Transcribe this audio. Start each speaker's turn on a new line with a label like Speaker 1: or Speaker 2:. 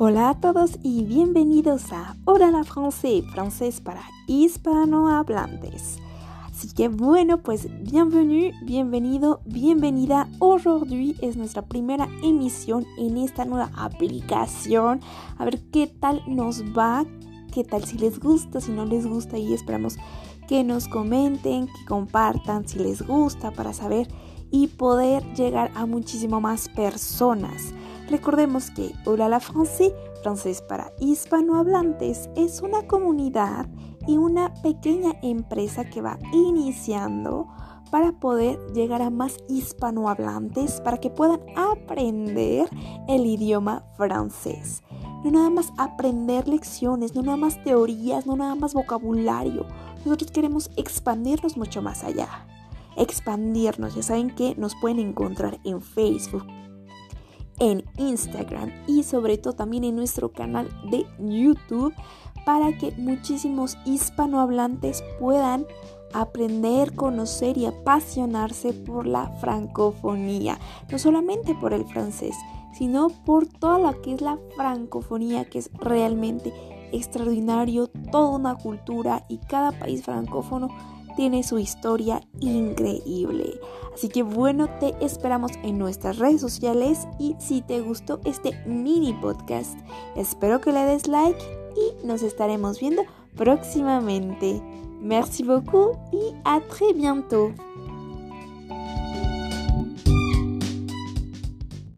Speaker 1: Hola a todos y bienvenidos a Hora la Francés, francés para hispanohablantes. Así que bueno, pues bienvenue, bienvenido, bienvenida. Aujourd'hui es nuestra primera emisión en esta nueva aplicación. A ver qué tal nos va, qué tal si les gusta, si no les gusta y esperamos que nos comenten, que compartan si les gusta para saber y poder llegar a muchísimo más personas. Recordemos que Hola la Francés, francés para hispanohablantes, es una comunidad y una pequeña empresa que va iniciando para poder llegar a más hispanohablantes, para que puedan aprender el idioma francés. No nada más aprender lecciones, no nada más teorías, no nada más vocabulario. Nosotros queremos expandirnos mucho más allá. Expandirnos, ya saben que nos pueden encontrar en Facebook, en Instagram y sobre todo también en nuestro canal de YouTube para que muchísimos hispanohablantes puedan aprender, conocer y apasionarse por la francofonía. No solamente por el francés, sino por toda lo que es la francofonía, que es realmente extraordinario, toda una cultura y cada país francófono tiene su historia increíble. Así que bueno, te esperamos en nuestras redes sociales y si te gustó este mini podcast, espero que le des like y nos estaremos viendo próximamente. Merci beaucoup y à très bientôt.